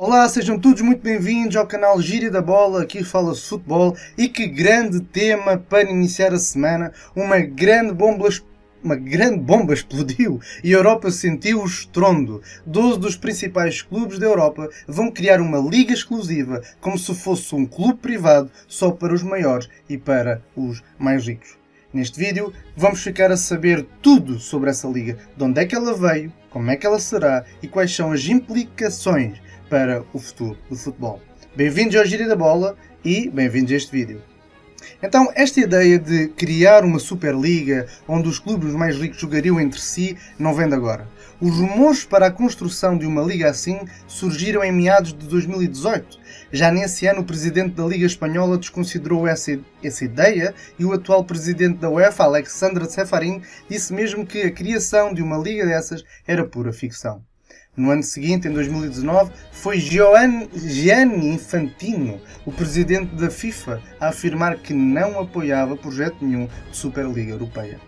Olá, sejam todos muito bem-vindos ao canal Gíria da Bola, aqui fala-se futebol e que grande tema para iniciar a semana, uma grande bomba uma grande bomba explodiu e a Europa sentiu o estrondo. Doze dos principais clubes da Europa vão criar uma liga exclusiva, como se fosse um clube privado só para os maiores e para os mais ricos. Neste vídeo vamos ficar a saber tudo sobre essa liga, de onde é que ela veio, como é que ela será e quais são as implicações para o futuro do futebol. Bem-vindos ao Gíria da Bola e bem-vindos a este vídeo. Então, esta ideia de criar uma Superliga onde os clubes mais ricos jogariam entre si não vem de agora. Os rumores para a construção de uma liga assim surgiram em meados de 2018. Já nesse ano, o presidente da Liga Espanhola desconsiderou essa, essa ideia e o atual presidente da UEFA, Alexandre Cefarin, disse mesmo que a criação de uma liga dessas era pura ficção. No ano seguinte, em 2019, foi Gianni Infantino, o presidente da FIFA, a afirmar que não apoiava projeto nenhum de Superliga Europeia.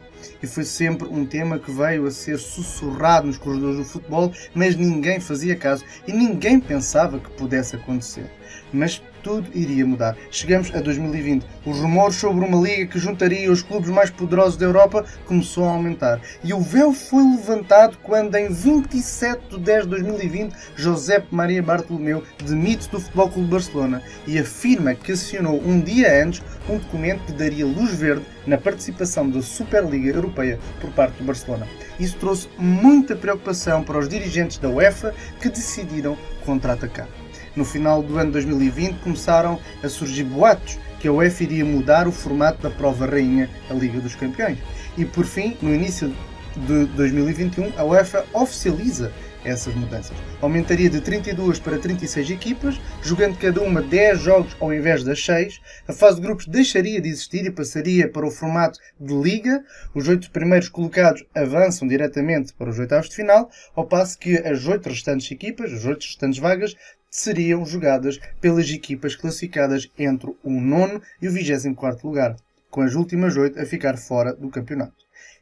E foi sempre um tema que veio a ser sussurrado nos corredores do futebol, mas ninguém fazia caso e ninguém pensava que pudesse acontecer. Mas tudo iria mudar. Chegamos a 2020. Os rumores sobre uma liga que juntaria os clubes mais poderosos da Europa começou a aumentar. E o véu foi levantado quando, em 27 de 10 de 2020, José Maria Bartolomeu demite do Futebol Clube Barcelona e afirma que assinou um dia antes um documento que daria luz verde na participação da Superliga Europeia por parte do Barcelona. Isso trouxe muita preocupação para os dirigentes da UEFA que decidiram contra-atacar no final do ano 2020 começaram a surgir boatos que a UEFA iria mudar o formato da prova rainha, a Liga dos Campeões. E por fim, no início de 2021, a UEFA oficializa essas mudanças. Aumentaria de 32 para 36 equipas, jogando cada uma 10 jogos ao invés das 6. A fase de grupos deixaria de existir e passaria para o formato de liga. Os oito primeiros colocados avançam diretamente para os oitavos de final, ao passo que as oito restantes equipas, as oito restantes vagas, seriam jogadas pelas equipas classificadas entre o nono e o 24 lugar, com as últimas oito a ficar fora do campeonato.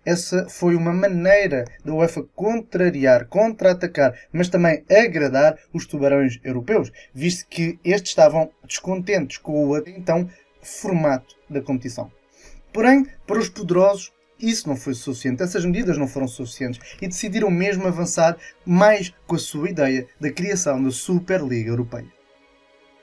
Essa foi uma maneira da UEFA contrariar, contra-atacar, mas também agradar os tubarões europeus, visto que estes estavam descontentes com o então formato da competição. Porém, para os poderosos, isso não foi suficiente, essas medidas não foram suficientes e decidiram mesmo avançar mais com a sua ideia da criação da Superliga Europeia.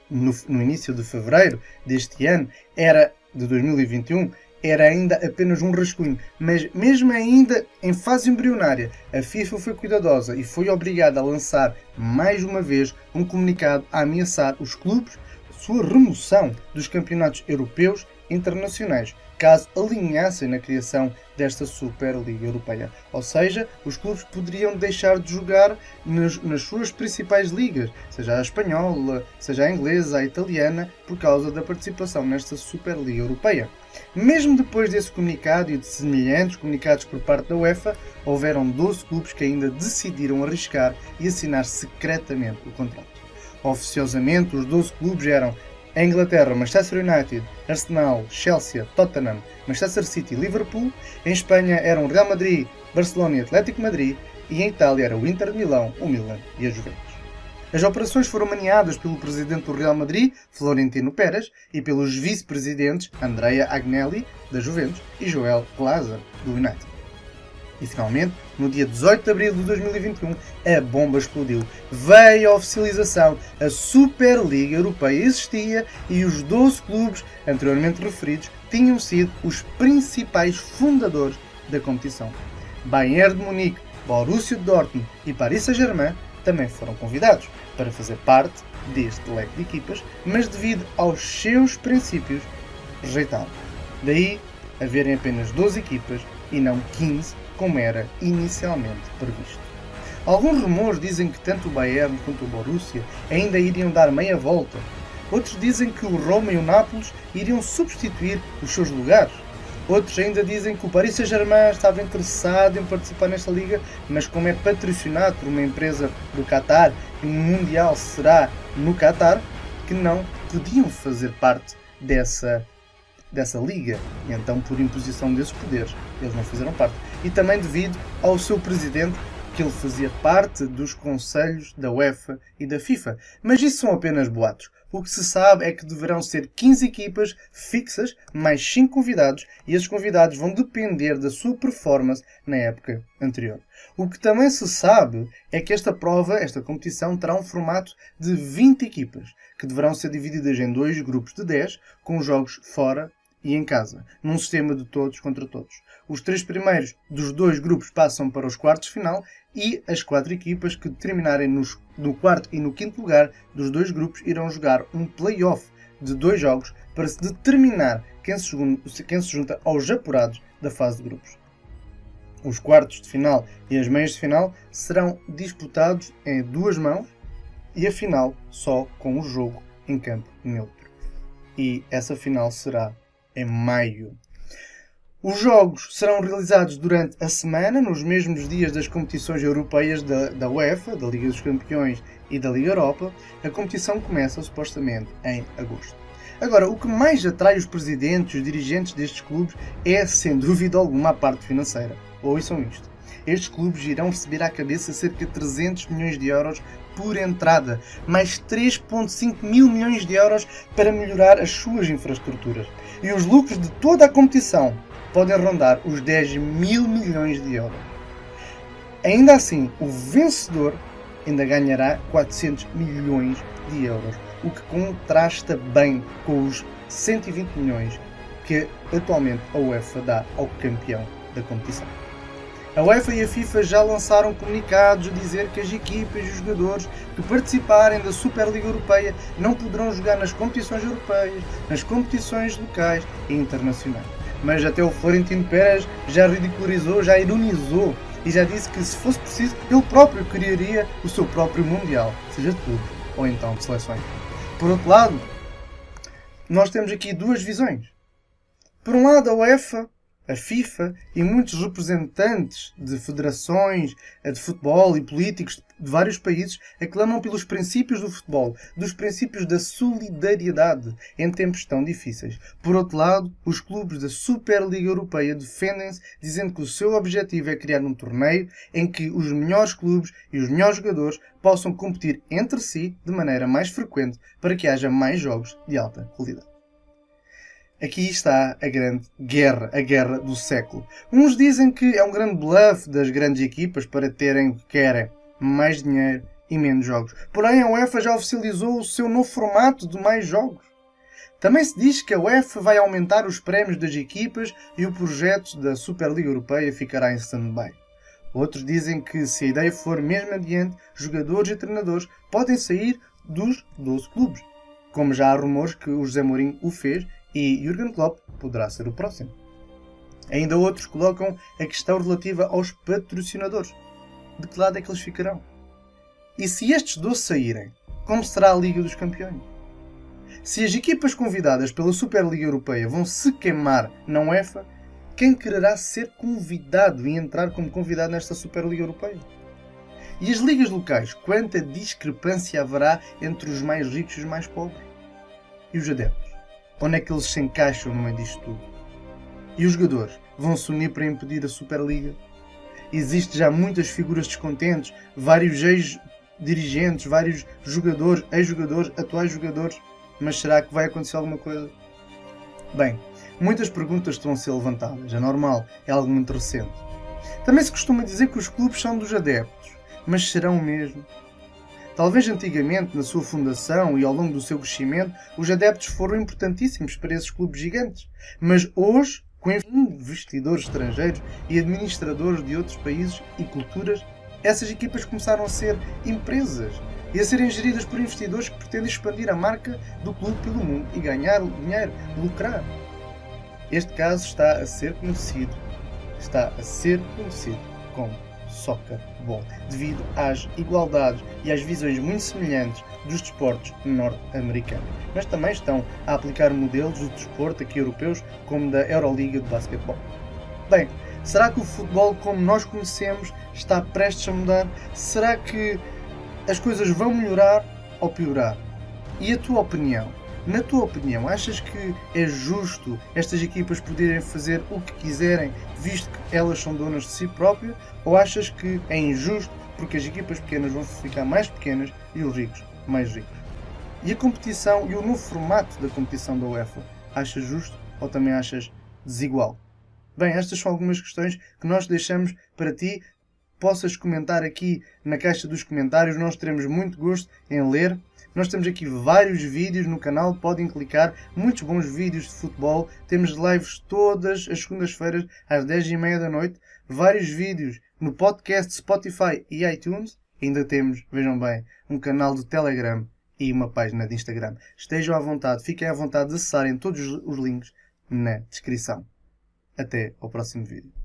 No, no início de fevereiro deste ano, era de 2021, era ainda apenas um rascunho, mas mesmo ainda em fase embrionária, a FIFA foi cuidadosa e foi obrigada a lançar mais uma vez um comunicado a ameaçar os clubes sua remoção dos campeonatos europeus internacionais, caso alinhassem na criação desta Superliga Europeia. Ou seja, os clubes poderiam deixar de jogar nas, nas, suas principais ligas, seja a espanhola, seja a inglesa, a italiana, por causa da participação nesta Superliga Europeia. Mesmo depois desse comunicado e de semelhantes comunicados por parte da UEFA, houveram 12 clubes que ainda decidiram arriscar e assinar secretamente o contrato. Oficiosamente, os 12 clubes eram em Inglaterra, Manchester United, Arsenal, Chelsea, Tottenham, Manchester City e Liverpool. Em Espanha eram Real Madrid, Barcelona e Atlético Madrid. E em Itália era o Inter de Milão, o Milan e a Juventus. As operações foram maniadas pelo presidente do Real Madrid, Florentino Pérez, e pelos vice-presidentes Andrea Agnelli, da Juventus, e Joel Glazer, do United. E finalmente, no dia 18 de abril de 2021, a bomba explodiu. Veio a oficialização. A Superliga Europeia existia e os 12 clubes anteriormente referidos tinham sido os principais fundadores da competição. Bayern de Munique, Borussia Dortmund e Paris Saint-Germain também foram convidados para fazer parte deste leque de equipas, mas devido aos seus princípios, rejeitaram. Daí haverem apenas 12 equipas e não 15 como era inicialmente previsto. Alguns rumores dizem que tanto o Bayern quanto o Borussia ainda iriam dar meia volta. Outros dizem que o Roma e o Nápoles iriam substituir os seus lugares. Outros ainda dizem que o Paris Saint-Germain estava interessado em participar nesta liga, mas como é patrocinado por uma empresa do Qatar e o Mundial será no Qatar, que não podiam fazer parte dessa dessa liga. E então, por imposição desses poderes, eles não fizeram parte. E também devido ao seu presidente que ele fazia parte dos conselhos da UEFA e da FIFA. Mas isso são apenas boatos. O que se sabe é que deverão ser 15 equipas fixas, mais 5 convidados, e esses convidados vão depender da sua performance na época anterior. O que também se sabe é que esta prova, esta competição, terá um formato de 20 equipas, que deverão ser divididas em dois grupos de 10, com jogos fora e em casa, num sistema de todos contra todos. Os três primeiros dos dois grupos passam para os quartos de final e as quatro equipas que terminarem nos, no quarto e no quinto lugar dos dois grupos irão jogar um play-off de dois jogos para se determinar quem se, quem se junta aos apurados da fase de grupos. Os quartos de final e as meias de final serão disputados em duas mãos e a final só com o jogo em campo neutro. E essa final será em maio. Os jogos serão realizados durante a semana, nos mesmos dias das competições europeias da, da UEFA, da Liga dos Campeões e da Liga Europa. A competição começa supostamente em agosto. Agora, o que mais atrai os presidentes os dirigentes destes clubes é, sem dúvida alguma, a parte financeira. Ouçam isto. Estes clubes irão receber à cabeça cerca de 300 milhões de euros por entrada, mais 3,5 mil milhões de euros para melhorar as suas infraestruturas e os lucros de toda a competição podem rondar os 10 mil milhões de euros. Ainda assim, o vencedor ainda ganhará 400 milhões de euros, o que contrasta bem com os 120 milhões que atualmente a UEFA dá ao campeão da competição. A UEFA e a FIFA já lançaram comunicados a dizer que as equipas e os jogadores que participarem da Superliga Europeia não poderão jogar nas competições europeias, nas competições locais e internacionais. Mas até o Florentino Pérez já ridicularizou, já ironizou e já disse que se fosse preciso, ele próprio criaria o seu próprio Mundial, seja de clubes ou então de seleções. Por outro lado, nós temos aqui duas visões. Por um lado, a UEFA a FIFA e muitos representantes de federações de futebol e políticos de vários países aclamam pelos princípios do futebol, dos princípios da solidariedade em tempos tão difíceis. Por outro lado, os clubes da Superliga Europeia defendem-se dizendo que o seu objetivo é criar um torneio em que os melhores clubes e os melhores jogadores possam competir entre si de maneira mais frequente para que haja mais jogos de alta qualidade. Aqui está a grande guerra, a guerra do século. Uns dizem que é um grande bluff das grandes equipas para terem o que querem, mais dinheiro e menos jogos. Porém, a UEFA já oficializou o seu novo formato de mais jogos. Também se diz que a UEFA vai aumentar os prémios das equipas e o projeto da Superliga Europeia ficará em stand-by. Outros dizem que, se a ideia for mesmo adiante, jogadores e treinadores podem sair dos 12 clubes. Como já há rumores que o José Mourinho o fez e Jurgen Klopp poderá ser o próximo. Ainda outros colocam a questão relativa aos patrocinadores. De que lado é que eles ficarão? E se estes 12 saírem, como será a Liga dos Campeões? Se as equipas convidadas pela Superliga Europeia vão se queimar na UEFA, quem quererá ser convidado e entrar como convidado nesta Superliga Europeia? E as ligas locais, quanta discrepância haverá entre os mais ricos e os mais pobres? E os adeptos? Onde é que eles se encaixam no meio disto tudo? E os jogadores vão se unir para impedir a Superliga? Existem já muitas figuras descontentes, vários ex-dirigentes, vários jogadores, ex-jogadores, atuais jogadores. Mas será que vai acontecer alguma coisa? Bem, muitas perguntas estão a ser levantadas, é normal, é algo muito recente. Também se costuma dizer que os clubes são dos adeptos, mas serão mesmo? Talvez antigamente, na sua fundação e ao longo do seu crescimento, os adeptos foram importantíssimos para esses clubes gigantes. Mas hoje, com investidores estrangeiros e administradores de outros países e culturas, essas equipas começaram a ser empresas e a serem geridas por investidores que pretendem expandir a marca do clube pelo mundo e ganhar dinheiro, lucrar. Este caso está a ser conhecido, está a ser conhecido como soccer ball, devido às igualdades e às visões muito semelhantes dos desportos norte-americanos. Mas também estão a aplicar modelos do desporto aqui europeus, como da Euroliga de basquetebol. Bem, será que o futebol como nós conhecemos está prestes a mudar? Será que as coisas vão melhorar ou piorar? E a tua opinião? Na tua opinião, achas que é justo estas equipas poderem fazer o que quiserem, visto que elas são donas de si próprias? Ou achas que é injusto porque as equipas pequenas vão ficar mais pequenas e os ricos mais ricos? E a competição e o novo formato da competição da UEFA, achas justo ou também achas desigual? Bem, estas são algumas questões que nós deixamos para ti. Possas comentar aqui na caixa dos comentários, nós teremos muito gosto em ler nós temos aqui vários vídeos no canal, podem clicar, muitos bons vídeos de futebol. Temos lives todas as segundas-feiras às 10h30 da noite, vários vídeos no podcast Spotify e iTunes. Ainda temos, vejam bem, um canal de Telegram e uma página de Instagram. Estejam à vontade, fiquem à vontade de acessarem todos os links na descrição. Até ao próximo vídeo.